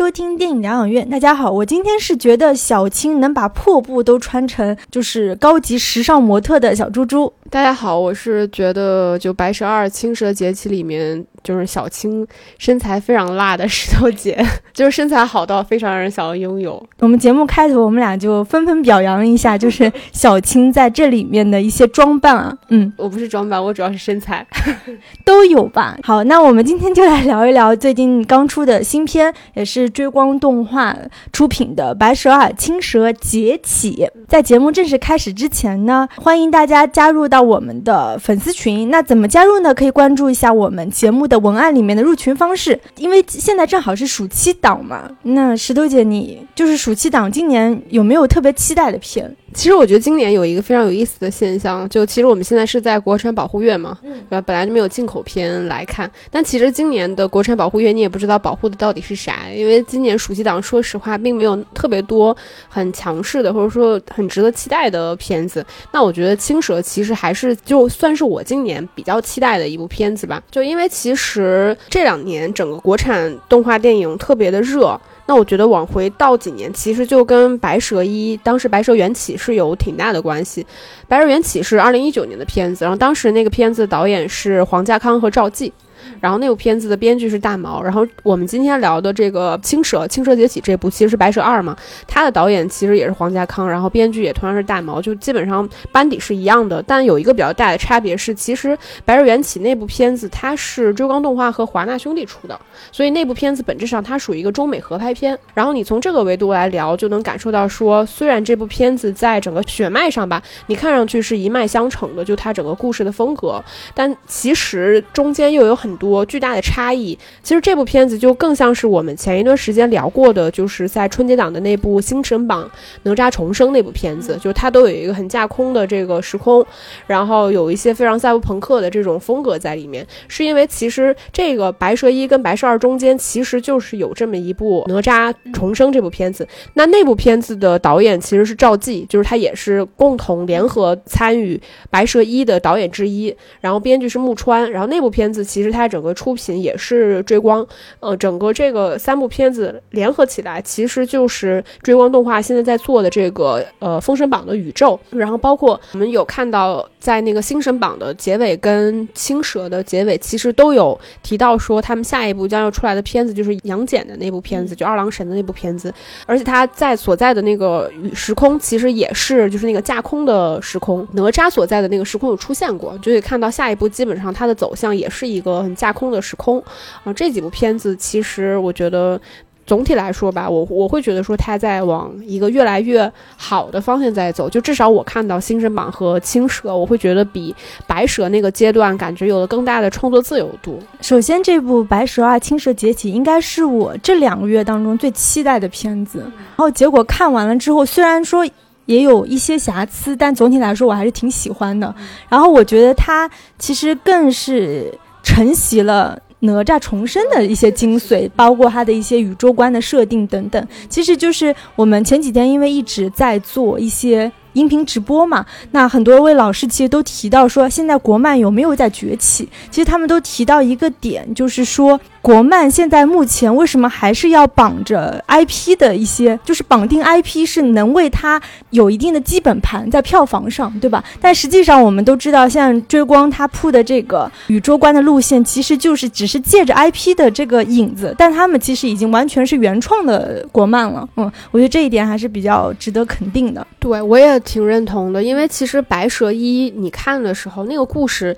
收听电影疗养院。大家好，我今天是觉得小青能把破布都穿成就是高级时尚模特的小猪猪。大家好，我是觉得就《白蛇二青蛇劫起》里面就是小青身材非常辣的石头姐，就是身材好到非常让人想要拥有。我们节目开头我们俩就纷纷表扬一下，就是小青在这里面的一些装扮啊，嗯，我不是装扮，我主要是身材 都有吧。好，那我们今天就来聊一聊最近刚出的新片，也是追光动画出品的《白蛇二青蛇劫起》。在节目正式开始之前呢，欢迎大家加入到我们的粉丝群。那怎么加入呢？可以关注一下我们节目的文案里面的入群方式。因为现在正好是暑期档嘛。那石头姐，你就是暑期档，今年有没有特别期待的片？其实我觉得今年有一个非常有意思的现象，就其实我们现在是在国产保护月嘛，对吧？本来就没有进口片来看，但其实今年的国产保护月你也不知道保护的到底是啥，因为今年暑期档说实话并没有特别多很强势的或者说很值得期待的片子。那我觉得《青蛇》其实还是就算是我今年比较期待的一部片子吧，就因为其实这两年整个国产动画电影特别的热。那我觉得往回倒几年，其实就跟《白蛇一》当时《白蛇缘起》是有挺大的关系。《白蛇缘起》是二零一九年的片子，然后当时那个片子导演是黄家康和赵季。然后那部片子的编剧是大毛，然后我们今天聊的这个《青蛇》《青蛇劫起》这部其实是《白蛇二》嘛，它的导演其实也是黄家康，然后编剧也同样是大毛，就基本上班底是一样的。但有一个比较大的差别是，其实《白蛇缘起》那部片子它是追光动画和华纳兄弟出的，所以那部片子本质上它属于一个中美合拍片。然后你从这个维度来聊，就能感受到说，虽然这部片子在整个血脉上吧，你看上去是一脉相承的，就它整个故事的风格，但其实中间又有很多巨大的差异。其实这部片子就更像是我们前一段时间聊过的，就是在春节档的那部《星辰榜：哪吒重生》那部片子，就它都有一个很架空的这个时空，然后有一些非常赛博朋克的这种风格在里面。是因为其实这个《白蛇一》跟《白蛇二》中间其实就是有这么一部《哪吒重生》这部片子。那那部片子的导演其实是赵季，就是他也是共同联合参与《白蛇一》的导演之一，然后编剧是木川，然后那部片子其实它整整个出品也是追光，呃，整个这个三部片子联合起来，其实就是追光动画现在在做的这个呃《封神榜》的宇宙。然后包括我们有看到在那个《星神榜》的结尾跟《青蛇》的结尾，其实都有提到说他们下一部将要出来的片子就是杨戬的那部片子，就二郎神的那部片子，而且他在所在的那个时空其实也是就是那个架空的时空，哪吒所在的那个时空有出现过，就可以看到下一部基本上它的走向也是一个很架空的时空。啊，这几部片子其实我觉得总体来说吧，我我会觉得说它在往一个越来越好的方向在走。就至少我看到《星神榜》和《青蛇》，我会觉得比《白蛇》那个阶段感觉有了更大的创作自由度。首先，这部《白蛇二：青蛇崛起》应该是我这两个月当中最期待的片子。然后结果看完了之后，虽然说也有一些瑕疵，但总体来说我还是挺喜欢的。然后我觉得它其实更是承袭了。哪吒重生的一些精髓，包括它的一些宇宙观的设定等等，其实就是我们前几天因为一直在做一些音频直播嘛，那很多位老师其实都提到说，现在国漫有没有在崛起？其实他们都提到一个点，就是说。国漫现在目前为什么还是要绑着 IP 的一些，就是绑定 IP 是能为它有一定的基本盘在票房上，对吧？但实际上我们都知道，像追光它铺的这个宇宙观的路线，其实就是只是借着 IP 的这个影子，但他们其实已经完全是原创的国漫了。嗯，我觉得这一点还是比较值得肯定的。对，我也挺认同的，因为其实《白蛇一》你看的时候，那个故事。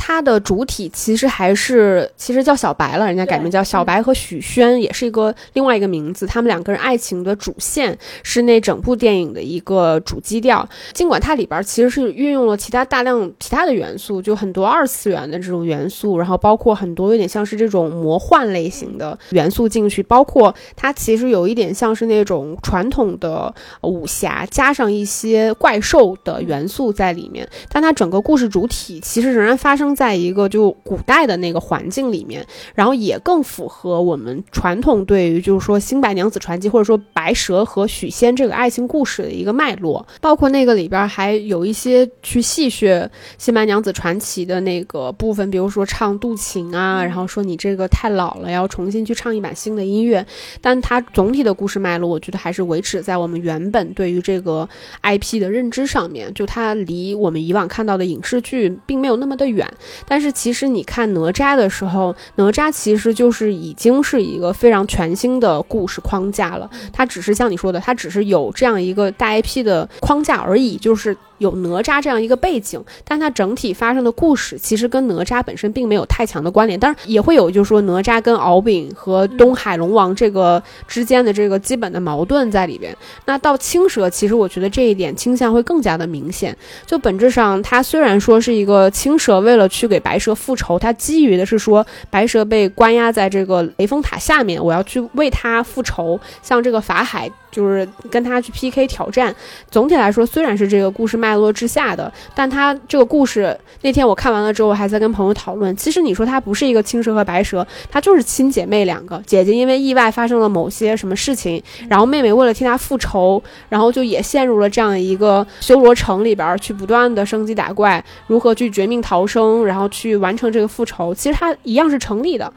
它的主体其实还是其实叫小白了，人家改名叫小白和许宣，也是一个另外一个名字。他们两个人爱情的主线是那整部电影的一个主基调。尽管它里边其实是运用了其他大量其他的元素，就很多二次元的这种元素，然后包括很多有点像是这种魔幻类型的元素进去，包括它其实有一点像是那种传统的武侠加上一些怪兽的元素在里面。但它整个故事主体其实仍然发生。生在一个就古代的那个环境里面，然后也更符合我们传统对于就是说新白娘子传奇或者说白蛇和许仙这个爱情故事的一个脉络，包括那个里边还有一些去戏谑新白娘子传奇的那个部分，比如说唱渡情啊，然后说你这个太老了，要重新去唱一版新的音乐，但它总体的故事脉络，我觉得还是维持在我们原本对于这个 IP 的认知上面，就它离我们以往看到的影视剧并没有那么的远。但是其实你看哪吒的时候，哪吒其实就是已经是一个非常全新的故事框架了。它只是像你说的，它只是有这样一个大 IP 的框架而已，就是。有哪吒这样一个背景，但它整体发生的故事其实跟哪吒本身并没有太强的关联。当然也会有，就是说哪吒跟敖丙和东海龙王这个之间的这个基本的矛盾在里边。那到青蛇，其实我觉得这一点倾向会更加的明显。就本质上，它虽然说是一个青蛇为了去给白蛇复仇，它基于的是说白蛇被关押在这个雷峰塔下面，我要去为他复仇，像这个法海。就是跟他去 PK 挑战。总体来说，虽然是这个故事脉络之下的，但他这个故事那天我看完了之后，还在跟朋友讨论。其实你说他不是一个青蛇和白蛇，他就是亲姐妹两个。姐姐因为意外发生了某些什么事情，然后妹妹为了替她复仇，然后就也陷入了这样一个修罗城里边去不断的升级打怪，如何去绝命逃生，然后去完成这个复仇。其实它一样是成立的。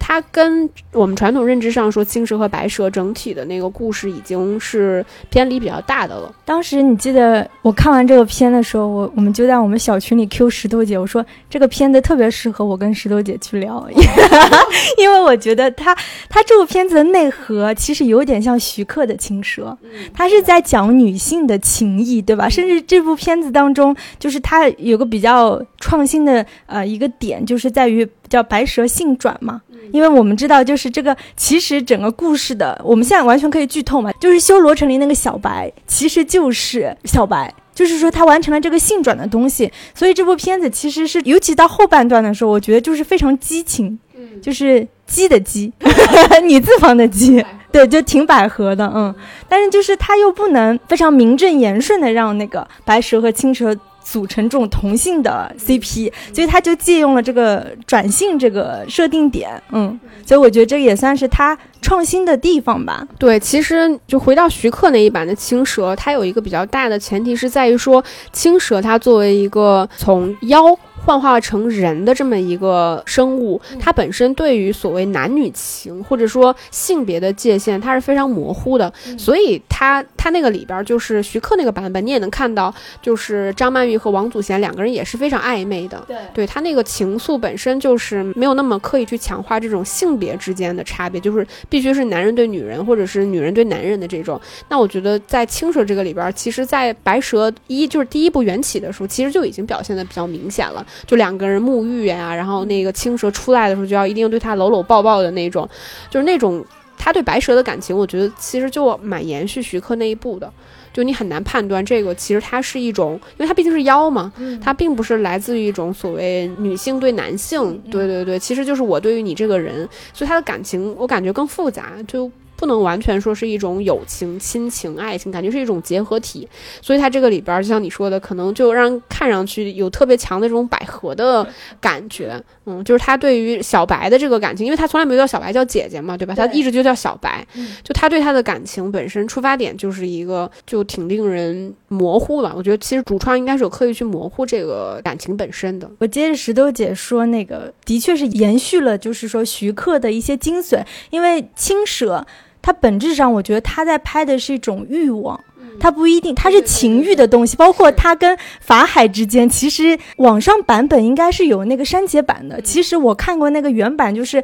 它跟我们传统认知上说青蛇和白蛇整体的那个故事已经是偏离比较大的了。当时你记得我看完这个片的时候，我我们就在我们小群里 Q 石头姐，我说这个片子特别适合我跟石头姐去聊，因为我觉得它它这部片子的内核其实有点像徐克的青蛇，他是在讲女性的情谊，对吧？甚至这部片子当中，就是他有个比较创新的呃一个点，就是在于叫白蛇性转嘛。因为我们知道，就是这个，其实整个故事的，我们现在完全可以剧透嘛，就是修罗成林那个小白，其实就是小白，就是说他完成了这个性转的东西，所以这部片子其实是，尤其到后半段的时候，我觉得就是非常激情，嗯，就是鸡的鸡，女字旁的鸡，对，就挺百合的，嗯，但是就是他又不能非常名正言顺的让那个白蛇和青蛇。组成这种同性的 CP，所以他就借用了这个转性这个设定点，嗯，所以我觉得这也算是他创新的地方吧。对，其实就回到徐克那一版的青蛇，它有一个比较大的前提是在于说，青蛇它作为一个从妖。幻化成人的这么一个生物，它本身对于所谓男女情或者说性别的界限，它是非常模糊的。所以它它那个里边就是徐克那个版本，你也能看到，就是张曼玉和王祖贤两个人也是非常暧昧的。对，对他那个情愫本身就是没有那么刻意去强化这种性别之间的差别，就是必须是男人对女人或者是女人对男人的这种。那我觉得在青蛇这个里边，其实，在白蛇一就是第一部缘起的时候，其实就已经表现的比较明显了。就两个人沐浴呀，然后那个青蛇出来的时候就要一定对他搂搂抱抱的那种，就是那种他对白蛇的感情，我觉得其实就蛮延续徐克那一步的。就你很难判断这个其实它是一种，因为它毕竟是妖嘛，它并不是来自于一种所谓女性对男性，对对对，其实就是我对于你这个人，所以他的感情我感觉更复杂，就。不能完全说是一种友情、亲情、爱情，感觉是一种结合体。所以它这个里边，就像你说的，可能就让看上去有特别强的这种百合的感觉。嗯，就是他对于小白的这个感情，因为他从来没有叫小白叫姐姐嘛，对吧？他一直就叫小白。就他对他的感情本身出发点就是一个，就挺令人模糊吧。我觉得其实主创应该是有刻意去模糊这个感情本身的。我接着石头姐说，那个的确是延续了，就是说徐克的一些精髓，因为青蛇。它本质上，我觉得他在拍的是一种欲望，它不一定，它是情欲的东西。包括他跟法海之间，其实网上版本应该是有那个删节版的。其实我看过那个原版，就是。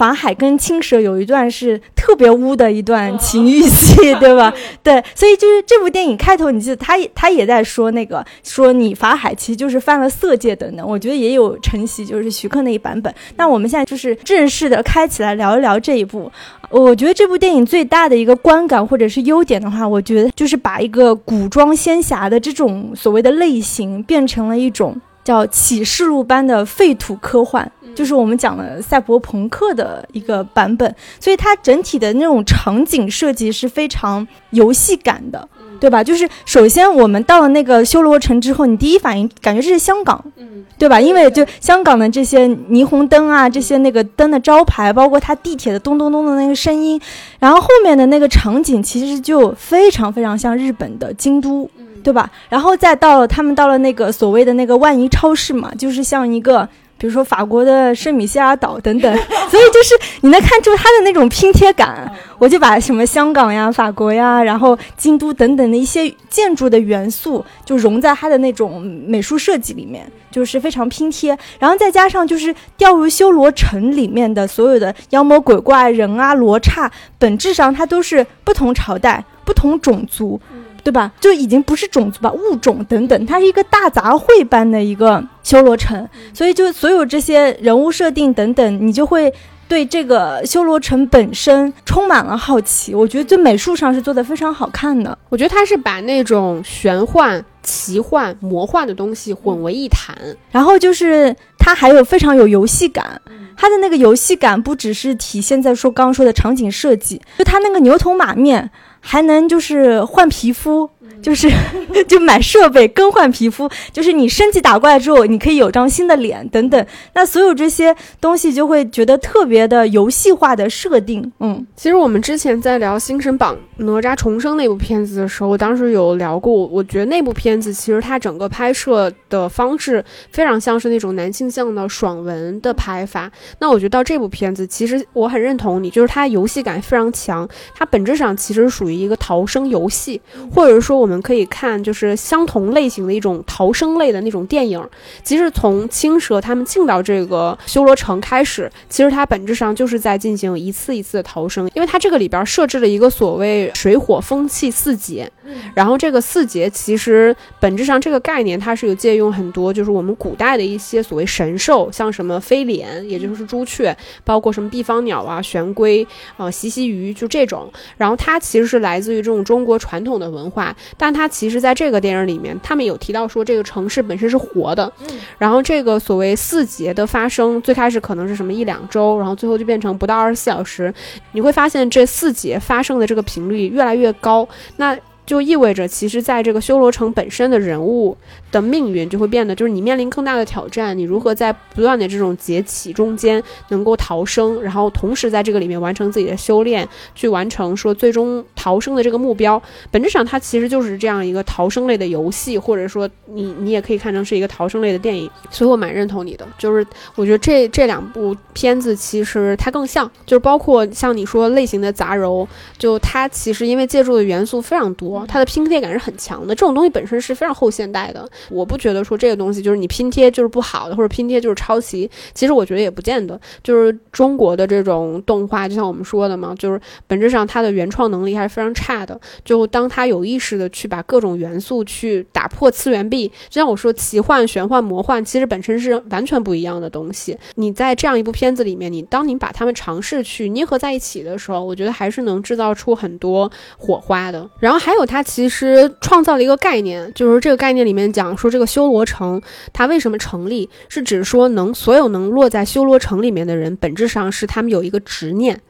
法海跟青蛇有一段是特别污的一段情欲戏，对吧？对，所以就是这部电影开头，你记得他他也在说那个说你法海其实就是犯了色戒等等。我觉得也有承袭，就是徐克那一版本。那我们现在就是正式的开起来聊一聊这一部。我觉得这部电影最大的一个观感或者是优点的话，我觉得就是把一个古装仙侠的这种所谓的类型变成了一种。叫启示录般的废土科幻，就是我们讲的赛博朋克的一个版本，所以它整体的那种场景设计是非常游戏感的。对吧？就是首先我们到了那个修罗城之后，你第一反应感觉这是香港，嗯，对吧？因为就香港的这些霓虹灯啊，这些那个灯的招牌，包括它地铁的咚咚咚的那个声音，然后后面的那个场景其实就非常非常像日本的京都。对吧？然后再到了他们到了那个所谓的那个万怡超市嘛，就是像一个，比如说法国的圣米歇尔岛等等，所以就是你能看出它的那种拼贴感。我就把什么香港呀、法国呀，然后京都等等的一些建筑的元素，就融在它的那种美术设计里面，就是非常拼贴。然后再加上就是掉入修罗城里面的所有的妖魔鬼怪、人啊、罗刹，本质上它都是不同朝代、不同种族。对吧？就已经不是种族吧，物种等等，它是一个大杂烩般的一个修罗城，所以就所有这些人物设定等等，你就会对这个修罗城本身充满了好奇。我觉得，在美术上是做的非常好看的。我觉得它是把那种玄幻、奇幻、魔幻的东西混为一谈，然后就是它还有非常有游戏感。它的那个游戏感不只是体现在说刚刚说的场景设计，就它那个牛头马面。还能就是换皮肤，就是 就买设备更换皮肤，就是你升级打怪之后，你可以有张新的脸等等。那所有这些东西就会觉得特别的游戏化的设定。嗯，其实我们之前在聊《星神榜：哪吒重生》那部片子的时候，我当时有聊过，我觉得那部片子其实它整个拍摄的方式非常像是那种男性向的爽文的拍法。那我觉得到这部片子，其实我很认同你，就是它游戏感非常强，它本质上其实属于。于一个逃生游戏，或者说我们可以看就是相同类型的一种逃生类的那种电影。其实从青蛇他们进到这个修罗城开始，其实它本质上就是在进行一次一次的逃生，因为它这个里边设置了一个所谓水火风气四劫。然后这个四节其实本质上这个概念它是有借用很多，就是我们古代的一些所谓神兽，像什么飞廉，也就是朱雀，包括什么地方鸟啊、玄龟啊、习习鱼，就这种。然后它其实是。来自于这种中国传统的文化，但它其实在这个电影里面，他们有提到说这个城市本身是活的。嗯，然后这个所谓四节的发生，最开始可能是什么一两周，然后最后就变成不到二十四小时。你会发现这四节发生的这个频率越来越高，那就意味着其实在这个修罗城本身的人物。的命运就会变得，就是你面临更大的挑战，你如何在不断的这种劫起中间能够逃生，然后同时在这个里面完成自己的修炼，去完成说最终逃生的这个目标。本质上，它其实就是这样一个逃生类的游戏，或者说你你也可以看成是一个逃生类的电影。所以我蛮认同你的，就是我觉得这这两部片子其实它更像，就是包括像你说类型的杂糅，就它其实因为借助的元素非常多，它的拼贴感是很强的。这种东西本身是非常后现代的。我不觉得说这个东西就是你拼贴就是不好的，或者拼贴就是抄袭。其实我觉得也不见得，就是中国的这种动画，就像我们说的嘛，就是本质上它的原创能力还是非常差的。就当他有意识的去把各种元素去打破次元壁，就像我说奇幻、玄幻、魔幻，其实本身是完全不一样的东西。你在这样一部片子里面，你当你把它们尝试去捏合在一起的时候，我觉得还是能制造出很多火花的。然后还有他其实创造了一个概念，就是这个概念里面讲。说这个修罗城，它为什么成立？是指说能所有能落在修罗城里面的人，本质上是他们有一个执念，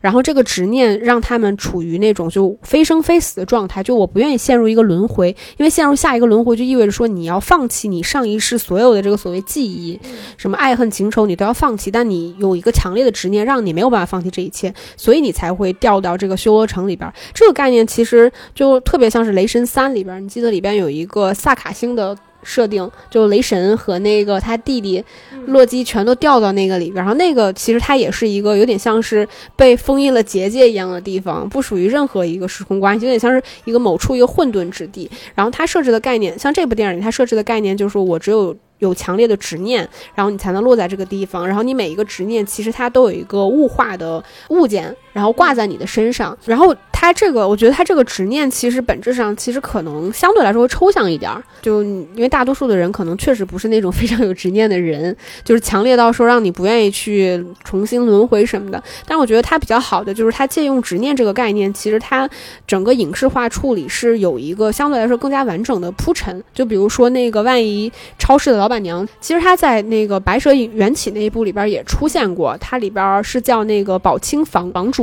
然后这个执念让他们处于那种就非生非死的状态。就我不愿意陷入一个轮回，因为陷入下一个轮回就意味着说你要放弃你上一世所有的这个所谓记忆，什么爱恨情仇你都要放弃。但你有一个强烈的执念，让你没有办法放弃这一切，所以你才会掉到这个修罗城里边。这个概念其实就特别像是《雷神三》里边，你记得里边有一个萨卡星的。设定就雷神和那个他弟弟洛基全都掉到那个里边，然后那个其实它也是一个有点像是被封印了结界一样的地方，不属于任何一个时空关系，有点像是一个某处一个混沌之地。然后它设置的概念，像这部电影里它设置的概念就是我只有有强烈的执念，然后你才能落在这个地方。然后你每一个执念其实它都有一个物化的物件。然后挂在你的身上，然后他这个，我觉得他这个执念其实本质上其实可能相对来说会抽象一点儿，就因为大多数的人可能确实不是那种非常有执念的人，就是强烈到说让你不愿意去重新轮回什么的。但我觉得他比较好的就是他借用执念这个概念，其实他整个影视化处理是有一个相对来说更加完整的铺陈。就比如说那个万一超市的老板娘，其实她在那个白蛇缘起那一部里边也出现过，它里边是叫那个宝清房房主。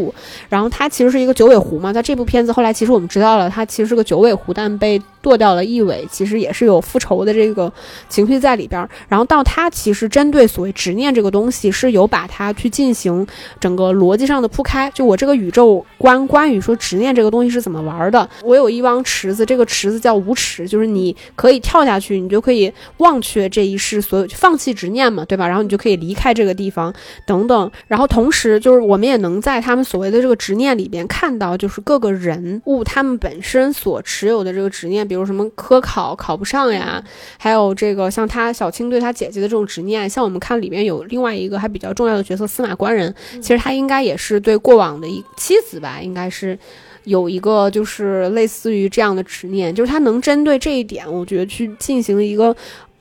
然后他其实是一个九尾狐嘛，在这部片子后来其实我们知道了，他其实是个九尾狐，但被剁掉了一尾，其实也是有复仇的这个情绪在里边。然后到他其实针对所谓执念这个东西，是有把它去进行整个逻辑上的铺开。就我这个宇宙观，关于说执念这个东西是怎么玩的，我有一汪池子，这个池子叫无池，就是你可以跳下去，你就可以忘却这一世所有，放弃执念嘛，对吧？然后你就可以离开这个地方，等等。然后同时就是我们也能在他们所谓的这个执念里边看到，就是各个人物他们本身所持有的这个执念，比如什么科考考不上呀，还有这个像他小青对他姐姐的这种执念，像我们看里面有另外一个还比较重要的角色司马官人，其实他应该也是对过往的一妻子吧，应该是有一个就是类似于这样的执念，就是他能针对这一点，我觉得去进行一个。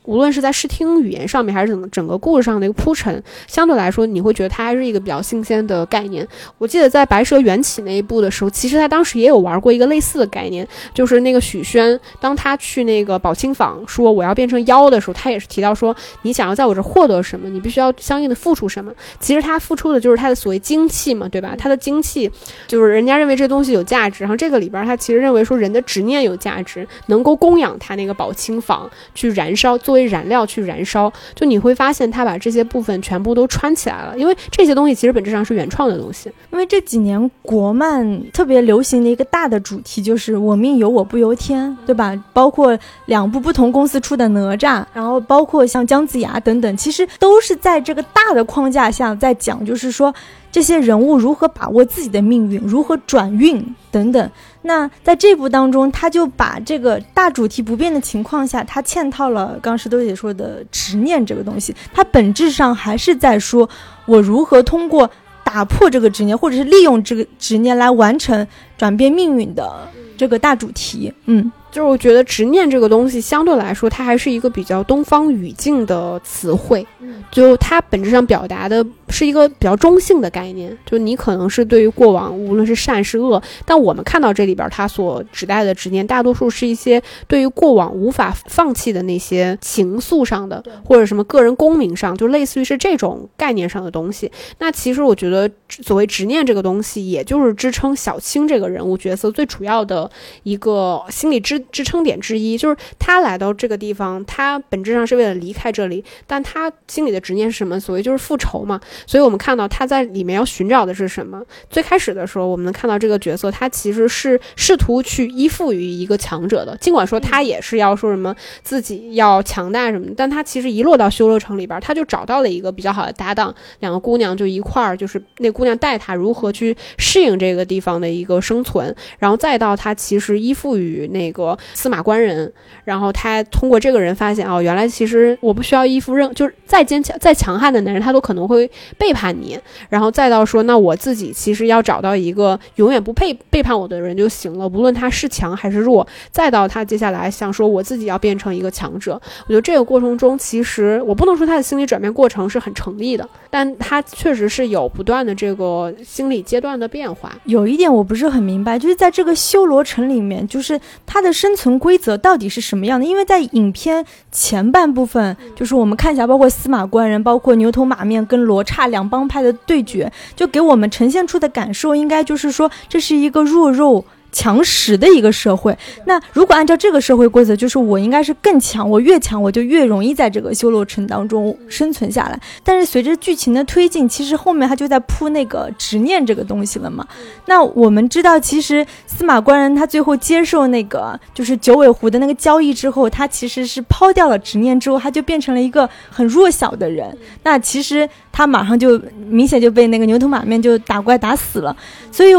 无论是在视听语言上面，还是整整个故事上的一个铺陈，相对来说，你会觉得它还是一个比较新鲜的概念。我记得在《白蛇缘起》那一部的时候，其实他当时也有玩过一个类似的概念，就是那个许宣，当他去那个宝清坊说我要变成妖的时候，他也是提到说，你想要在我这获得什么，你必须要相应的付出什么。其实他付出的就是他的所谓精气嘛，对吧？他的精气就是人家认为这东西有价值，然后这个里边他其实认为说人的执念有价值，能够供养他那个宝清坊去燃烧做。为燃料去燃烧，就你会发现他把这些部分全部都串起来了，因为这些东西其实本质上是原创的东西。因为这几年国漫特别流行的一个大的主题就是“我命由我不由天”，对吧？包括两部不同公司出的哪吒，然后包括像姜子牙等等，其实都是在这个大的框架下在讲，就是说。这些人物如何把握自己的命运，如何转运等等。那在这部当中，他就把这个大主题不变的情况下，他嵌套了刚石头姐说的执念这个东西。它本质上还是在说，我如何通过打破这个执念，或者是利用这个执念来完成转变命运的这个大主题。嗯。就是我觉得执念这个东西相对来说，它还是一个比较东方语境的词汇，就它本质上表达的是一个比较中性的概念。就你可能是对于过往，无论是善是恶，但我们看到这里边它所指代的执念，大多数是一些对于过往无法放弃的那些情愫上的，或者什么个人功名上，就类似于是这种概念上的东西。那其实我觉得，所谓执念这个东西，也就是支撑小青这个人物角色最主要的一个心理支。支撑点之一就是他来到这个地方，他本质上是为了离开这里，但他心里的执念是什么？所谓就是复仇嘛。所以我们看到他在里面要寻找的是什么？最开始的时候，我们能看到这个角色，他其实是试图去依附于一个强者的，尽管说他也是要说什么自己要强大什么，但他其实一落到修罗城里边，他就找到了一个比较好的搭档，两个姑娘就一块儿，就是那姑娘带他如何去适应这个地方的一个生存，然后再到他其实依附于那个。司马官人，然后他通过这个人发现，哦，原来其实我不需要依附任，就是再坚强、再强悍的男人，他都可能会背叛你。然后再到说，那我自己其实要找到一个永远不配背叛我的人就行了，无论他是强还是弱。再到他接下来想说，我自己要变成一个强者。我觉得这个过程中，其实我不能说他的心理转变过程是很成立的，但他确实是有不断的这个心理阶段的变化。有一点我不是很明白，就是在这个修罗城里面，就是他的生存规则到底是什么样的？因为在影片前半部分，就是我们看一下，包括司马官人，包括牛头马面跟罗刹两帮派的对决，就给我们呈现出的感受，应该就是说这是一个弱肉。强食的一个社会，那如果按照这个社会规则，就是我应该是更强，我越强我就越容易在这个修罗城当中生存下来。但是随着剧情的推进，其实后面他就在铺那个执念这个东西了嘛。那我们知道，其实司马官人他最后接受那个就是九尾狐的那个交易之后，他其实是抛掉了执念之后，他就变成了一个很弱小的人。那其实他马上就明显就被那个牛头马面就打怪打死了，所以。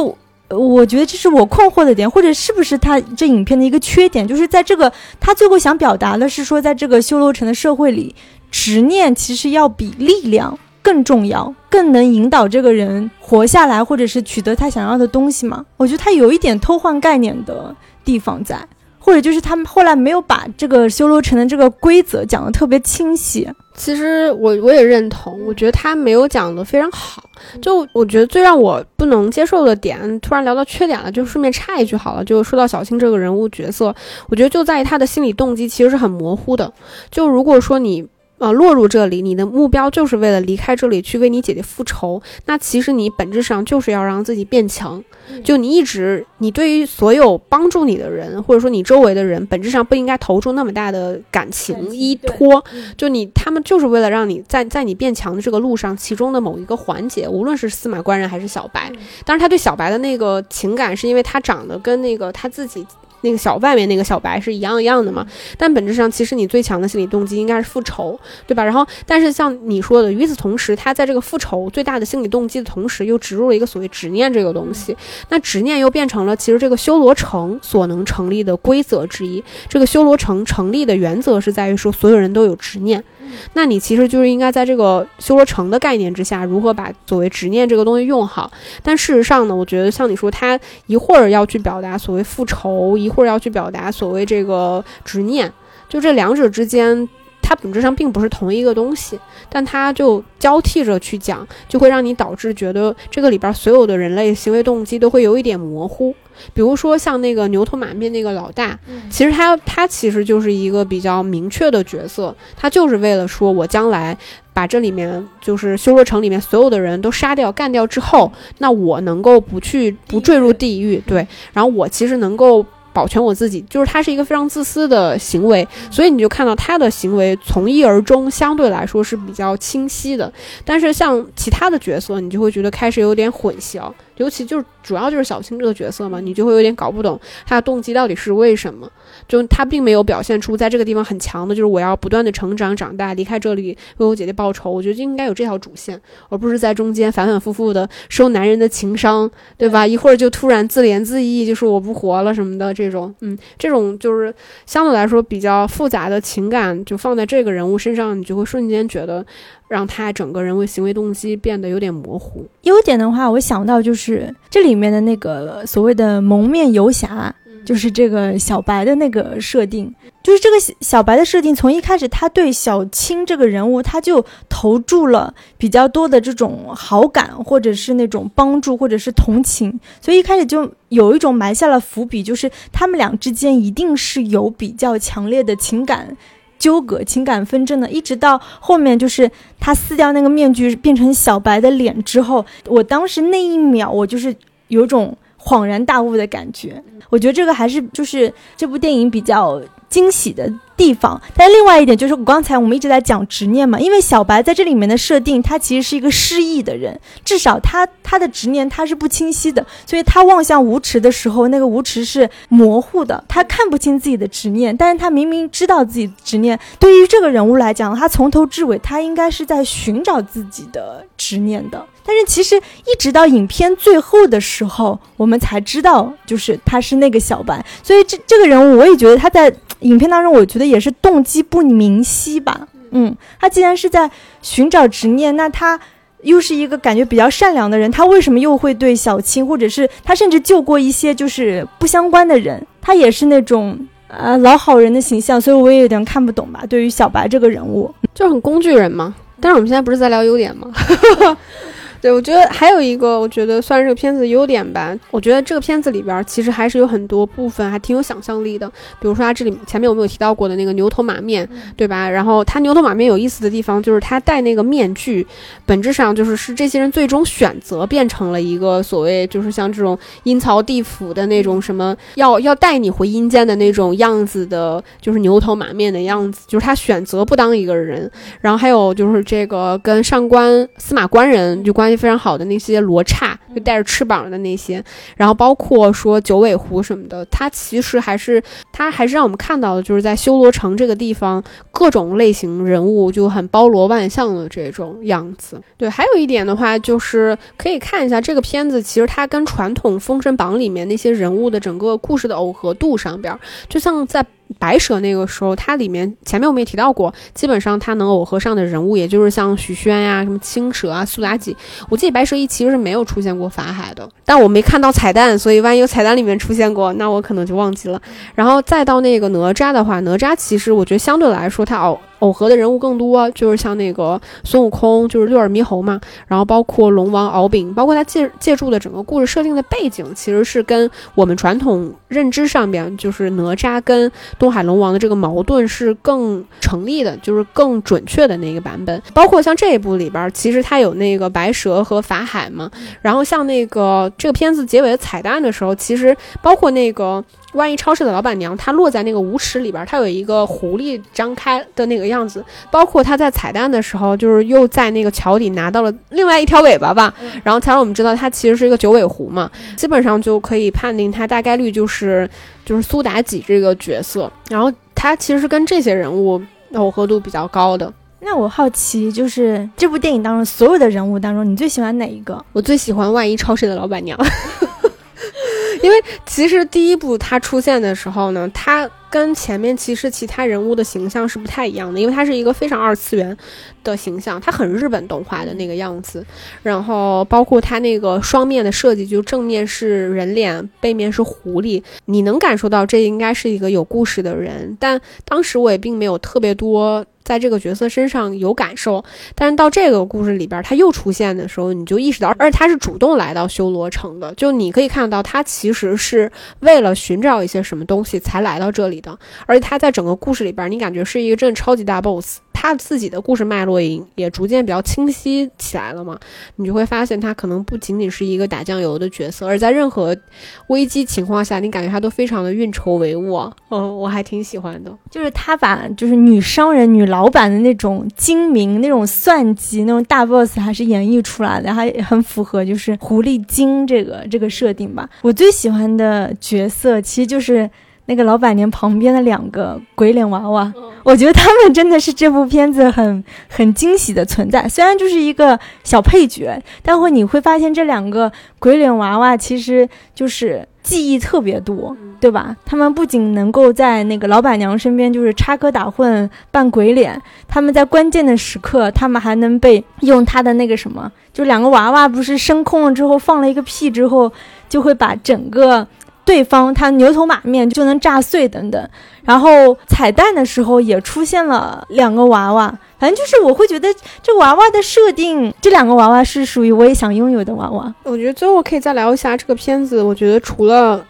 我觉得这是我困惑的点，或者是不是他这影片的一个缺点，就是在这个他最后想表达的是说，在这个修罗城的社会里，执念其实要比力量更重要，更能引导这个人活下来，或者是取得他想要的东西嘛？我觉得他有一点偷换概念的地方在，或者就是他们后来没有把这个修罗城的这个规则讲得特别清晰。其实我我也认同，我觉得他没有讲的非常好。就我觉得最让我不能接受的点，突然聊到缺点了，就顺便插一句好了。就说到小青这个人物角色，我觉得就在于他的心理动机其实是很模糊的。就如果说你呃落入这里，你的目标就是为了离开这里去为你姐姐复仇，那其实你本质上就是要让自己变强。就你一直，你对于所有帮助你的人，或者说你周围的人，本质上不应该投注那么大的感情依托。就你他们就是为了让你在在你变强的这个路上，其中的某一个环节，无论是司马官人还是小白，当然他对小白的那个情感，是因为他长得跟那个他自己。那个小外面那个小白是一样一样的嘛？但本质上，其实你最强的心理动机应该是复仇，对吧？然后，但是像你说的，与此同时，他在这个复仇最大的心理动机的同时，又植入了一个所谓执念这个东西。那执念又变成了其实这个修罗城所能成立的规则之一。这个修罗城成立的原则是在于说，所有人都有执念。那你其实就是应该在这个修罗城的概念之下，如何把所谓执念这个东西用好。但事实上呢，我觉得像你说，他一会儿要去表达所谓复仇，一会儿要去表达所谓这个执念，就这两者之间，它本质上并不是同一个东西，但它就交替着去讲，就会让你导致觉得这个里边所有的人类行为动机都会有一点模糊。比如说像那个牛头马面那个老大，其实他他其实就是一个比较明确的角色，他就是为了说我将来把这里面就是修罗城里面所有的人都杀掉干掉之后，那我能够不去不坠入地狱，对，然后我其实能够。保全我自己，就是他是一个非常自私的行为，所以你就看到他的行为从一而终，相对来说是比较清晰的。但是像其他的角色，你就会觉得开始有点混淆，尤其就是主要就是小青这个角色嘛，你就会有点搞不懂他的动机到底是为什么。就他并没有表现出在这个地方很强的，就是我要不断的成长长大，离开这里为我姐姐报仇。我觉得就应该有这条主线，而不是在中间反反复复的收男人的情商，对吧？一会儿就突然自怜自艾，就说我不活了什么的这种，嗯，这种就是相对来说比较复杂的情感，就放在这个人物身上，你就会瞬间觉得让他整个人为行为动机变得有点模糊。优点的话，我想到就是这里面的那个所谓的蒙面游侠。就是这个小白的那个设定，就是这个小白的设定，从一开始他对小青这个人物，他就投注了比较多的这种好感，或者是那种帮助，或者是同情，所以一开始就有一种埋下了伏笔，就是他们俩之间一定是有比较强烈的情感纠葛、情感纷争的。一直到后面，就是他撕掉那个面具，变成小白的脸之后，我当时那一秒，我就是有种。恍然大悟的感觉，我觉得这个还是就是这部电影比较惊喜的。地方，但另外一点就是，我刚才我们一直在讲执念嘛，因为小白在这里面的设定，他其实是一个失忆的人，至少他他的执念他是不清晰的，所以他望向无池的时候，那个无池是模糊的，他看不清自己的执念，但是他明明知道自己执念。对于这个人物来讲，他从头至尾他应该是在寻找自己的执念的，但是其实一直到影片最后的时候，我们才知道就是他是那个小白，所以这这个人物我也觉得他在。影片当中，我觉得也是动机不明晰吧。嗯，他既然是在寻找执念，那他又是一个感觉比较善良的人，他为什么又会对小青，或者是他甚至救过一些就是不相关的人，他也是那种呃老好人的形象，所以我也有点看不懂吧。对于小白这个人物，就很工具人嘛。但是我们现在不是在聊优点吗？对，我觉得还有一个，我觉得算是这个片子的优点吧。我觉得这个片子里边其实还是有很多部分还挺有想象力的。比如说，它这里前面我们有提到过的那个牛头马面，对吧？然后它牛头马面有意思的地方就是他戴那个面具，本质上就是是这些人最终选择变成了一个所谓就是像这种阴曹地府的那种什么要要带你回阴间的那种样子的，就是牛头马面的样子，就是他选择不当一个人。然后还有就是这个跟上官司马官人就关。关系非常好的那些罗刹，就带着翅膀的那些，然后包括说九尾狐什么的，它其实还是它还是让我们看到的，就是在修罗城这个地方，各种类型人物就很包罗万象的这种样子。对，还有一点的话，就是可以看一下这个片子，其实它跟传统《封神榜》里面那些人物的整个故事的耦合度上边，就像在。白蛇那个时候，它里面前面我们也提到过，基本上它能耦合上的人物，也就是像许宣呀、什么青蛇啊、苏妲己。我记得白蛇一其实是没有出现过法海的，但我没看到彩蛋，所以万一有彩蛋里面出现过，那我可能就忘记了。然后再到那个哪吒的话，哪吒其实我觉得相对来说，它耦耦合的人物更多，就是像那个孙悟空，就是六耳猕猴嘛，然后包括龙王敖丙，包括他借借助的整个故事设定的背景，其实是跟我们传统认知上边，就是哪吒跟东海龙王的这个矛盾是更成立的，就是更准确的那个版本。包括像这一部里边，其实它有那个白蛇和法海嘛，然后像那个这个片子结尾的彩蛋的时候，其实包括那个。万一超市的老板娘，她落在那个舞池里边，她有一个狐狸张开的那个样子，包括她在彩蛋的时候，就是又在那个桥底拿到了另外一条尾巴吧，然后才让我们知道它其实是一个九尾狐嘛，基本上就可以判定它大概率就是就是苏妲己这个角色，然后她其实是跟这些人物耦合度比较高的。那我好奇，就是这部电影当中所有的人物当中，你最喜欢哪一个？我最喜欢万一超市的老板娘。因为其实第一部他出现的时候呢，他跟前面其实其他人物的形象是不太一样的，因为他是一个非常二次元的形象，他很日本动画的那个样子，然后包括他那个双面的设计，就正面是人脸，背面是狐狸，你能感受到这应该是一个有故事的人，但当时我也并没有特别多。在这个角色身上有感受，但是到这个故事里边，他又出现的时候，你就意识到，而且他是主动来到修罗城的，就你可以看到，他其实是为了寻找一些什么东西才来到这里的，而且他在整个故事里边，你感觉是一个真的超级大 boss。他自己的故事脉络也也逐渐比较清晰起来了嘛，你就会发现他可能不仅仅是一个打酱油的角色，而在任何危机情况下，你感觉他都非常的运筹帷幄。嗯，我还挺喜欢的，就是他把就是女商人、女老板的那种精明、那种算计、那种大 boss 还是演绎出来的，还很符合就是狐狸精这个这个设定吧。我最喜欢的角色其实就是。那个老板娘旁边的两个鬼脸娃娃，我觉得他们真的是这部片子很很惊喜的存在。虽然就是一个小配角，但会你会发现这两个鬼脸娃娃其实就是记忆特别多，对吧？他们不仅能够在那个老板娘身边就是插科打诨扮鬼脸，他们在关键的时刻，他们还能被用他的那个什么，就两个娃娃不是升空了之后放了一个屁之后，就会把整个。对方他牛头马面就能炸碎等等，然后彩蛋的时候也出现了两个娃娃，反正就是我会觉得这娃娃的设定，这两个娃娃是属于我也想拥有的娃娃。我觉得最后可以再聊一下这个片子，我觉得除了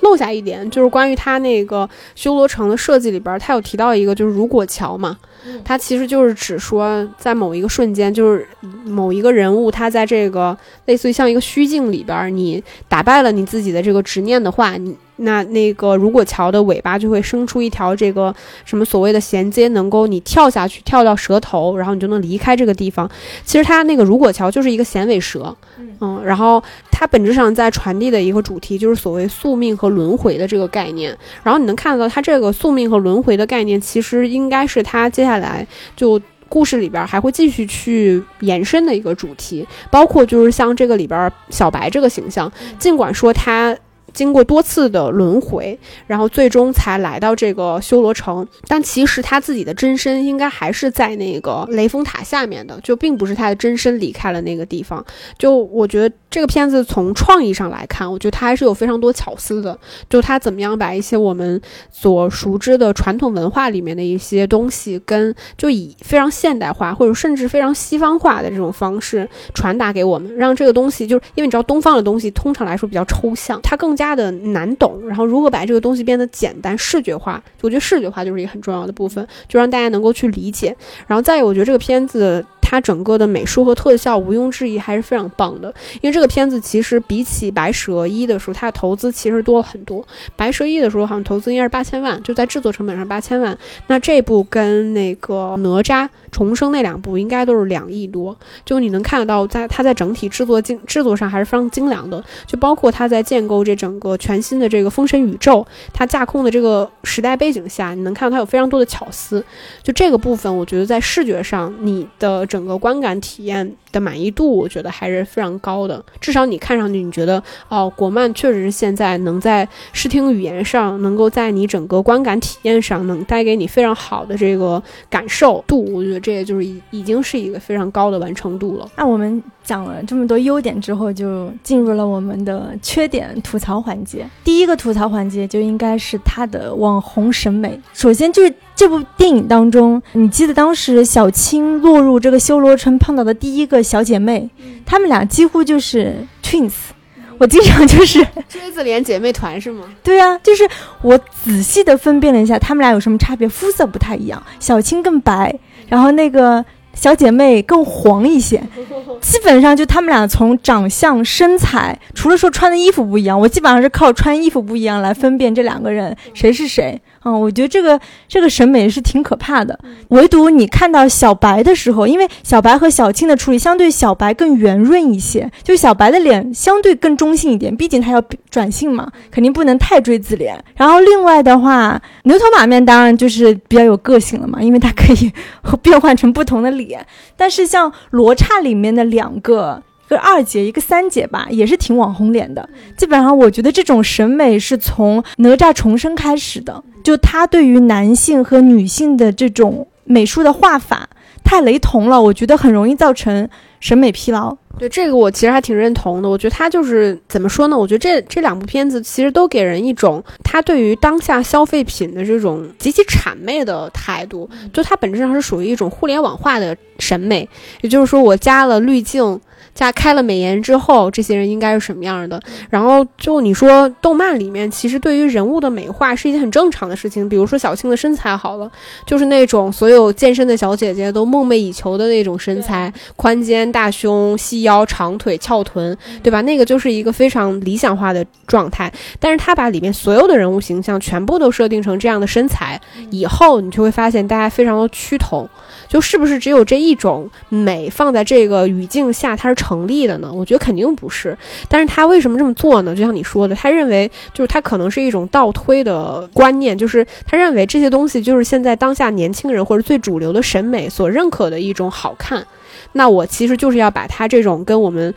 漏下一点，就是关于它那个修罗城的设计里边，它有提到一个就是如果桥嘛。它其实就是指说，在某一个瞬间，就是某一个人物，他在这个类似于像一个虚境里边，你打败了你自己的这个执念的话，你。那那个如果桥的尾巴就会生出一条这个什么所谓的衔接，能够你跳下去跳到蛇头，然后你就能离开这个地方。其实它那个如果桥就是一个衔尾蛇，嗯，然后它本质上在传递的一个主题就是所谓宿命和轮回的这个概念。然后你能看到它这个宿命和轮回的概念，其实应该是它接下来就故事里边还会继续去延伸的一个主题，包括就是像这个里边小白这个形象，尽管说他。经过多次的轮回，然后最终才来到这个修罗城。但其实他自己的真身应该还是在那个雷峰塔下面的，就并不是他的真身离开了那个地方。就我觉得这个片子从创意上来看，我觉得它还是有非常多巧思的。就他怎么样把一些我们所熟知的传统文化里面的一些东西，跟就以非常现代化或者甚至非常西方化的这种方式传达给我们，让这个东西就是因为你知道东方的东西通常来说比较抽象，它更加。大的难懂，然后如何把这个东西变得简单视觉化？我觉得视觉化就是一个很重要的部分，就让大家能够去理解。然后再有，我觉得这个片子。它整个的美术和特效毋庸置疑还是非常棒的，因为这个片子其实比起白蛇一的时候，它的投资其实多了很多。白蛇一的时候好像投资应该是八千万，就在制作成本上八千万。那这部跟那个哪吒重生那两部应该都是两亿多。就你能看得到，在它在整体制作精制作上还是非常精良的，就包括它在建构这整个全新的这个封神宇宙，它架空的这个时代背景下，你能看到它有非常多的巧思。就这个部分，我觉得在视觉上你的。整整个观感体验的满意度，我觉得还是非常高的。至少你看上去，你觉得哦，国漫确实是现在能在视听语言上，能够在你整个观感体验上，能带给你非常好的这个感受度。我觉得这也就是已已经是一个非常高的完成度了。那我们讲了这么多优点之后，就进入了我们的缺点吐槽环节。第一个吐槽环节就应该是它的网红审美。首先就是这部电影当中，你记得当时小青落入这个修罗城碰到的第一个小姐妹，她们俩几乎就是 twins。我经常就是锥子脸姐妹团是吗？对啊，就是我仔细的分辨了一下，她们俩有什么差别？肤色不太一样，小青更白，然后那个。小姐妹更黄一些，基本上就她们俩从长相、身材，除了说穿的衣服不一样，我基本上是靠穿衣服不一样来分辨这两个人谁是谁。嗯，我觉得这个这个审美是挺可怕的。唯独你看到小白的时候，因为小白和小青的处理相对小白更圆润一些，就小白的脸相对更中性一点，毕竟他要转性嘛，肯定不能太锥子脸。然后另外的话，牛头马面当然就是比较有个性了嘛，因为它可以 变换成不同的脸。但是像罗刹里面的两个。二姐，一个三姐吧，也是挺网红脸的。基本上，我觉得这种审美是从哪吒重生开始的。就他对于男性和女性的这种美术的画法太雷同了，我觉得很容易造成审美疲劳。对这个，我其实还挺认同的。我觉得他就是怎么说呢？我觉得这这两部片子其实都给人一种他对于当下消费品的这种极其谄媚的态度。就它本质上是属于一种互联网化的审美，也就是说，我加了滤镜。加开了美颜之后，这些人应该是什么样的？然后就你说，动漫里面其实对于人物的美化是一件很正常的事情。比如说小青的身材好了，就是那种所有健身的小姐姐都梦寐以求的那种身材，宽肩大胸、细腰、长腿、翘臀，对吧？那个就是一个非常理想化的状态。但是他把里面所有的人物形象全部都设定成这样的身材，以后你就会发现大家非常的趋同。就是不是只有这一种美放在这个语境下它是成立的呢？我觉得肯定不是。但是他为什么这么做呢？就像你说的，他认为就是他可能是一种倒推的观念，就是他认为这些东西就是现在当下年轻人或者最主流的审美所认可的一种好看。那我其实就是要把他这种跟我们。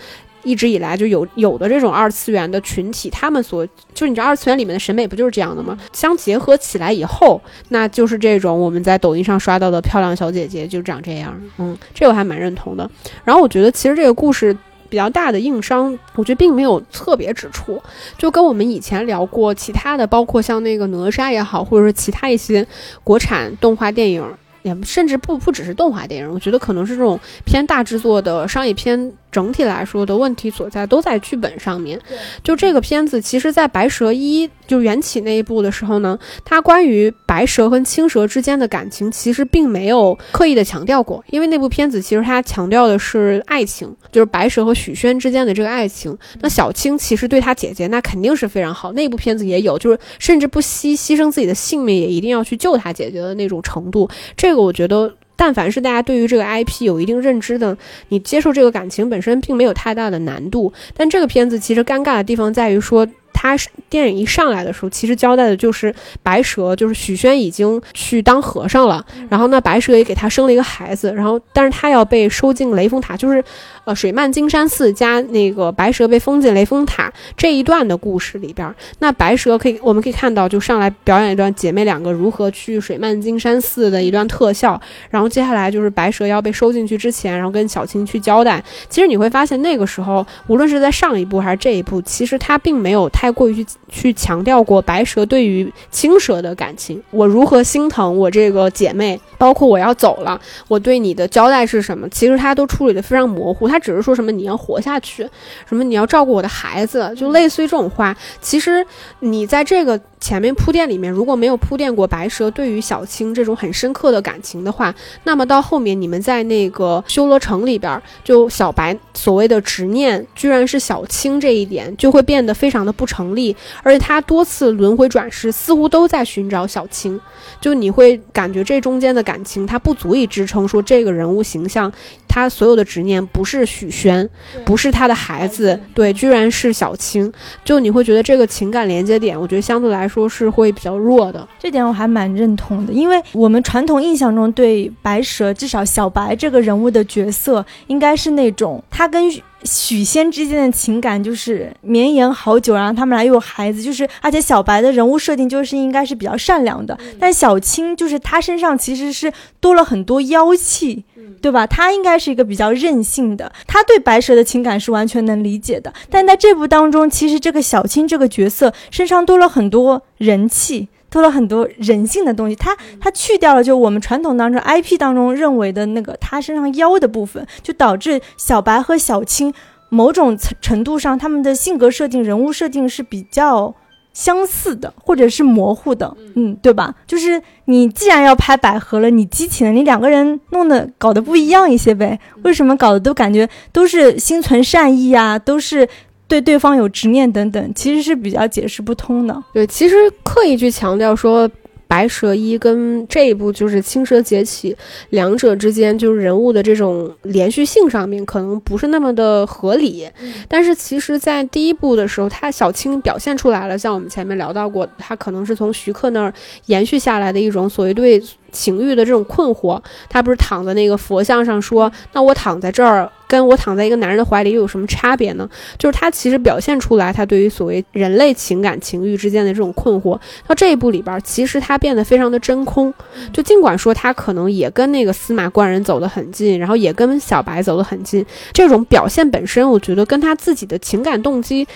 一直以来就有有的这种二次元的群体，他们所就是你知道二次元里面的审美不就是这样的吗？相结合起来以后，那就是这种我们在抖音上刷到的漂亮小姐姐就长这样。嗯，这我还蛮认同的。然后我觉得其实这个故事比较大的硬伤，我觉得并没有特别之处，就跟我们以前聊过其他的，包括像那个哪吒也好，或者说其他一些国产动画电影，也甚至不不只是动画电影，我觉得可能是这种偏大制作的商业片。整体来说的问题所在都在剧本上面。就这个片子，其实，在《白蛇一》就缘起那一部的时候呢，它关于白蛇和青蛇之间的感情，其实并没有刻意的强调过。因为那部片子其实它强调的是爱情，就是白蛇和许宣之间的这个爱情。那小青其实对她姐姐那肯定是非常好。那部片子也有，就是甚至不惜牺牲自己的性命也一定要去救她姐姐的那种程度。这个我觉得。但凡是大家对于这个 IP 有一定认知的，你接受这个感情本身并没有太大的难度。但这个片子其实尴尬的地方在于说。他电影一上来的时候，其实交代的就是白蛇，就是许宣已经去当和尚了，然后呢，白蛇也给他生了一个孩子，然后但是他要被收进雷峰塔，就是呃水漫金山寺加那个白蛇被封进雷峰塔这一段的故事里边，那白蛇可以我们可以看到就上来表演一段姐妹两个如何去水漫金山寺的一段特效，然后接下来就是白蛇要被收进去之前，然后跟小青去交代，其实你会发现那个时候无论是在上一部还是这一部，其实他并没有太。过于去去强调过白蛇对于青蛇的感情，我如何心疼我这个姐妹，包括我要走了，我对你的交代是什么？其实他都处理的非常模糊，他他只是说什么你要活下去，什么你要照顾我的孩子，就类似于这种话。其实你在这个。前面铺垫里面如果没有铺垫过白蛇对于小青这种很深刻的感情的话，那么到后面你们在那个修罗城里边，就小白所谓的执念居然是小青这一点，就会变得非常的不成立。而且他多次轮回转世，似乎都在寻找小青，就你会感觉这中间的感情，它不足以支撑说这个人物形象，他所有的执念不是许宣，不是他的孩子，对，居然是小青，就你会觉得这个情感连接点，我觉得相对来。说是会比较弱的。这点我还蛮认同的，因为我们传统印象中对白蛇，至少小白这个人物的角色，应该是那种他跟许仙之间的情感就是绵延好久，然后他们俩又有孩子，就是而且小白的人物设定就是应该是比较善良的，但小青就是他身上其实是多了很多妖气，对吧？他应该是一个比较任性的，他对白蛇的情感是完全能理解的，但在这部当中，其实这个小青这个角色身上多了很多人气。多了很多人性的东西，他他去掉了就我们传统当中 IP 当中认为的那个他身上妖的部分，就导致小白和小青某种程程度上他们的性格设定、人物设定是比较相似的，或者是模糊的，嗯，对吧？就是你既然要拍百合了，你激情了，你两个人弄得搞得不一样一些呗？为什么搞得都感觉都是心存善意啊，都是？对对方有执念等等，其实是比较解释不通的。对，其实刻意去强调说。白蛇一跟这一部就是青蛇劫起，两者之间就是人物的这种连续性上面可能不是那么的合理，但是其实，在第一部的时候，他小青表现出来了，像我们前面聊到过，他可能是从徐克那儿延续下来的一种所谓对情欲的这种困惑。他不是躺在那个佛像上说：“那我躺在这儿，跟我躺在一个男人的怀里又有什么差别呢？”就是他其实表现出来他对于所谓人类情感情欲之间的这种困惑。到这一部里边，其实他。变得非常的真空，就尽管说他可能也跟那个司马官人走得很近，然后也跟小白走得很近，这种表现本身，我觉得跟他自己的情感动机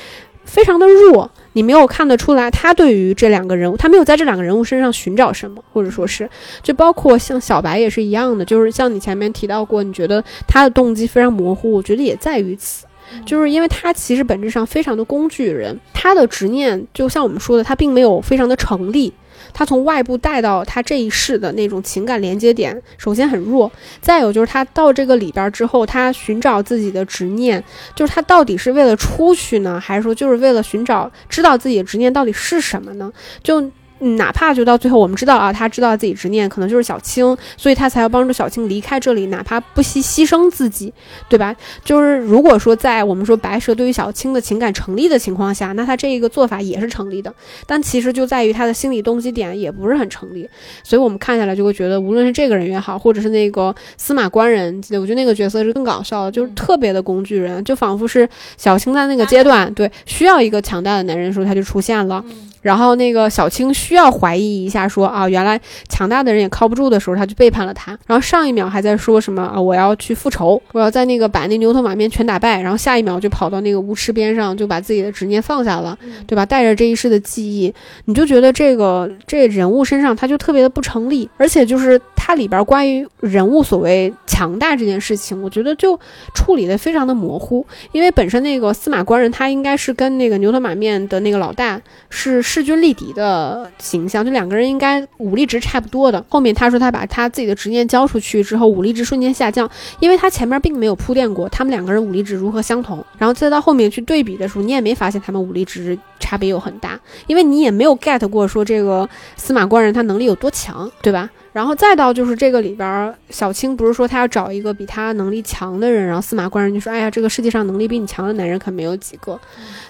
非常的弱，你没有看得出来他对于这两个人物，他没有在这两个人物身上寻找什么，或者说是，就包括像小白也是一样的，就是像你前面提到过，你觉得他的动机非常模糊，我觉得也在于此，就是因为他其实本质上非常的工具人，他的执念就像我们说的，他并没有非常的成立。他从外部带到他这一世的那种情感连接点，首先很弱。再有就是他到这个里边之后，他寻找自己的执念，就是他到底是为了出去呢，还是说就是为了寻找知道自己的执念到底是什么呢？就。哪怕就到最后，我们知道啊，他知道自己执念可能就是小青，所以他才要帮助小青离开这里，哪怕不惜牺牲自己，对吧？就是如果说在我们说白蛇对于小青的情感成立的情况下，那他这一个做法也是成立的。但其实就在于他的心理动机点也不是很成立，所以我们看下来就会觉得，无论是这个人也好，或者是那个司马官人，我觉得那个角色是更搞笑的，就是特别的工具人，就仿佛是小青在那个阶段对需要一个强大的男人的时候他就出现了。然后那个小青需要怀疑一下，说啊，原来强大的人也靠不住的时候，他就背叛了他。然后上一秒还在说什么啊，我要去复仇，我要在那个把那牛头马面全打败。然后下一秒就跑到那个巫池边上，就把自己的执念放下了，对吧？带着这一世的记忆，你就觉得这个这人物身上他就特别的不成立，而且就是它里边关于人物所谓强大这件事情，我觉得就处理的非常的模糊。因为本身那个司马官人他应该是跟那个牛头马面的那个老大是。势均力敌的形象，就两个人应该武力值差不多的。后面他说他把他自己的执念交出去之后，武力值瞬间下降，因为他前面并没有铺垫过他们两个人武力值如何相同。然后再到后面去对比的时候，你也没发现他们武力值差别有很大，因为你也没有 get 过说这个司马官人他能力有多强，对吧？然后再到就是这个里边，小青不是说他要找一个比他能力强的人，然后司马官人就说：“哎呀，这个世界上能力比你强的男人可没有几个。”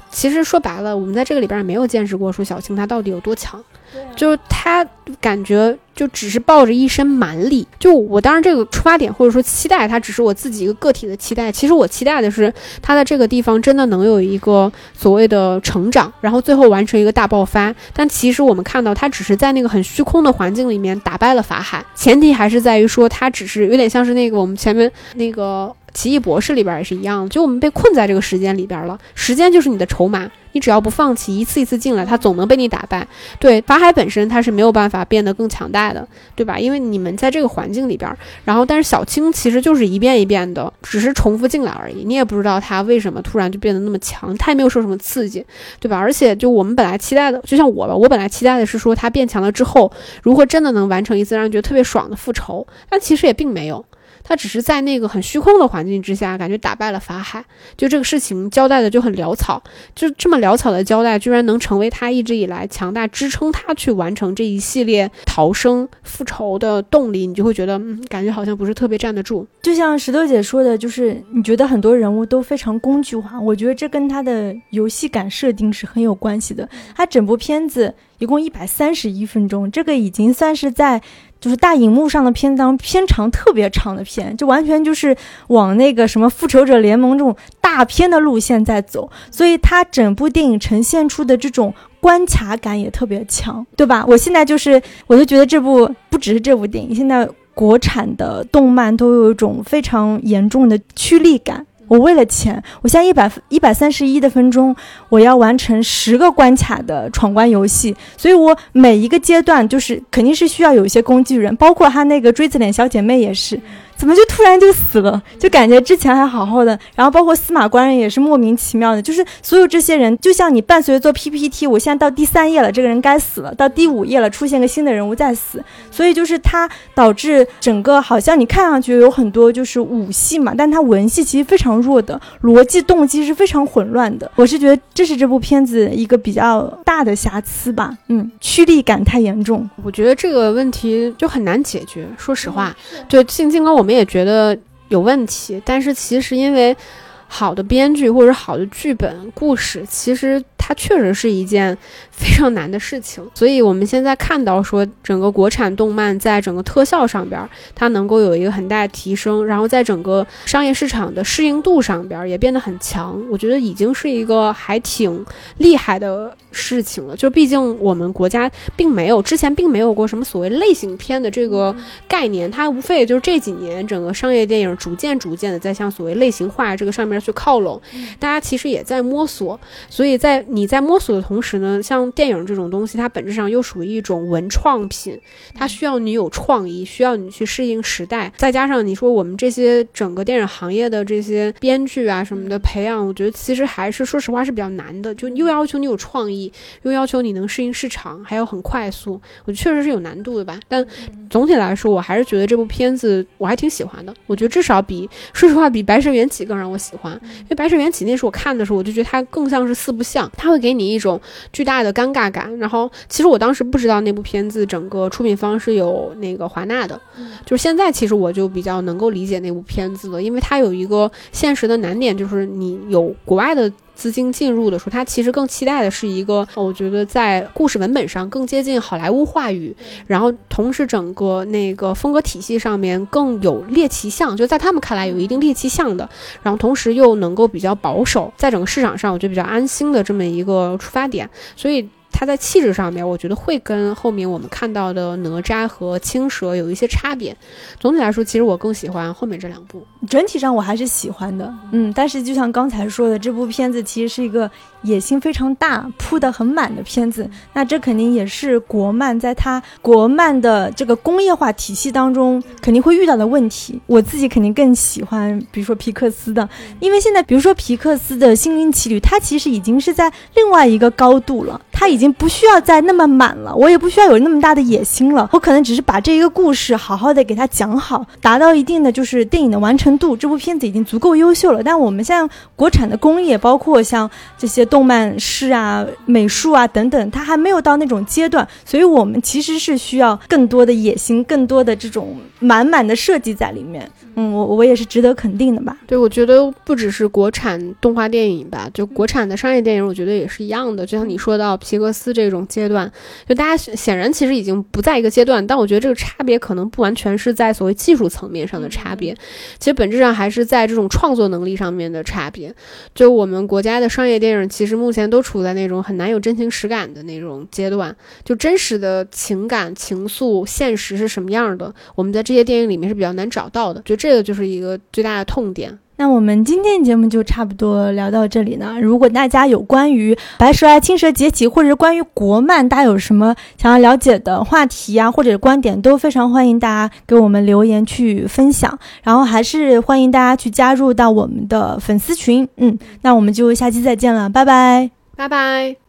其实说白了，我们在这个里边也没有见识过说小青她到底有多强，就是他感觉就只是抱着一身蛮力。就我当然这个出发点或者说期待，他只是我自己一个个体的期待。其实我期待的是他在这个地方真的能有一个所谓的成长，然后最后完成一个大爆发。但其实我们看到他只是在那个很虚空的环境里面打败了法海，前提还是在于说他只是有点像是那个我们前面那个。奇异博士里边也是一样，就我们被困在这个时间里边了，时间就是你的筹码，你只要不放弃，一次一次进来，他总能被你打败。对，法海本身他是没有办法变得更强大的，对吧？因为你们在这个环境里边，然后但是小青其实就是一遍一遍的，只是重复进来而已，你也不知道他为什么突然就变得那么强，他也没有受什么刺激，对吧？而且就我们本来期待的，就像我吧，我本来期待的是说他变强了之后，如何真的能完成一次让人觉得特别爽的复仇，但其实也并没有。他只是在那个很虚空的环境之下，感觉打败了法海。就这个事情交代的就很潦草，就这么潦草的交代，居然能成为他一直以来强大支撑他去完成这一系列逃生复仇的动力，你就会觉得，嗯，感觉好像不是特别站得住。就像石头姐说的，就是你觉得很多人物都非常工具化，我觉得这跟他的游戏感设定是很有关系的。他整部片子一共一百三十一分钟，这个已经算是在。就是大荧幕上的片当片长特别长的片，就完全就是往那个什么复仇者联盟这种大片的路线在走，所以它整部电影呈现出的这种关卡感也特别强，对吧？我现在就是，我就觉得这部不只是这部电影，现在国产的动漫都有一种非常严重的趋利感。我为了钱，我现在一百一百三十一的分钟，我要完成十个关卡的闯关游戏，所以我每一个阶段就是肯定是需要有一些工具人，包括他那个锥子脸小姐妹也是。怎么就突然就死了？就感觉之前还好好的，然后包括司马官人也是莫名其妙的，就是所有这些人，就像你伴随着做 PPT，我现在到第三页了，这个人该死了；到第五页了，出现个新的人物再死，所以就是它导致整个好像你看上去有很多就是武戏嘛，但它文戏其实非常弱的，逻辑动机是非常混乱的。我是觉得这是这部片子一个比较大的瑕疵吧，嗯，驱力感太严重，我觉得这个问题就很难解决。说实话，对，尽尽管我们。也觉得有问题，但是其实因为好的编剧或者好的剧本故事，其实它确实是一件。非常难的事情，所以我们现在看到说，整个国产动漫在整个特效上边，它能够有一个很大的提升，然后在整个商业市场的适应度上边也变得很强。我觉得已经是一个还挺厉害的事情了。就毕竟我们国家并没有之前并没有过什么所谓类型片的这个概念，它无非也就是这几年整个商业电影逐渐逐渐的在向所谓类型化这个上面去靠拢。大家其实也在摸索，所以在你在摸索的同时呢，像电影这种东西，它本质上又属于一种文创品，它需要你有创意，需要你去适应时代。再加上你说我们这些整个电影行业的这些编剧啊什么的培养，我觉得其实还是说实话是比较难的。就又要求你有创意，又要求你能适应市场，还要很快速，我觉得确实是有难度的吧。但总体来说，我还是觉得这部片子我还挺喜欢的。我觉得至少比说实话比《白蛇缘起》更让我喜欢，因为《白蛇缘起》那时候我看的时候，我就觉得它更像是四不像，它会给你一种巨大的。尴尬感，然后其实我当时不知道那部片子整个出品方是有那个华纳的，就是现在其实我就比较能够理解那部片子了，因为它有一个现实的难点，就是你有国外的。资金进入的时候，他其实更期待的是一个，我觉得在故事文本上更接近好莱坞话语，然后同时整个那个风格体系上面更有猎奇向，就在他们看来有一定猎奇向的，然后同时又能够比较保守，在整个市场上我觉得比较安心的这么一个出发点，所以。他在气质上面，我觉得会跟后面我们看到的哪吒和青蛇有一些差别。总体来说，其实我更喜欢后面这两部。整体上我还是喜欢的，嗯。但是就像刚才说的，这部片子其实是一个野心非常大、铺的很满的片子。那这肯定也是国漫在它国漫的这个工业化体系当中肯定会遇到的问题。我自己肯定更喜欢，比如说皮克斯的，因为现在比如说皮克斯的《心灵奇旅》，它其实已经是在另外一个高度了，它已经。不需要再那么满了，我也不需要有那么大的野心了。我可能只是把这一个故事好好的给它讲好，达到一定的就是电影的完成度。这部片子已经足够优秀了。但我们现在国产的工业，包括像这些动漫师啊、美术啊等等，它还没有到那种阶段，所以我们其实是需要更多的野心，更多的这种满满的设计在里面。嗯，我我也是值得肯定的吧？对，我觉得不只是国产动画电影吧，就国产的商业电影，我觉得也是一样的。就像你说到皮克斯这种阶段，就大家显然其实已经不在一个阶段，但我觉得这个差别可能不完全是在所谓技术层面上的差别，其实本质上还是在这种创作能力上面的差别。就我们国家的商业电影，其实目前都处在那种很难有真情实感的那种阶段，就真实的情感情愫、现实是什么样的，我们在这些电影里面是比较难找到的。就这个就是一个最大的痛点。那我们今天节目就差不多聊到这里呢。如果大家有关于《白蛇爱青蛇劫起》或者是关于国漫，大家有什么想要了解的话题啊，或者观点，都非常欢迎大家给我们留言去分享。然后还是欢迎大家去加入到我们的粉丝群。嗯，那我们就下期再见了，拜拜，拜拜。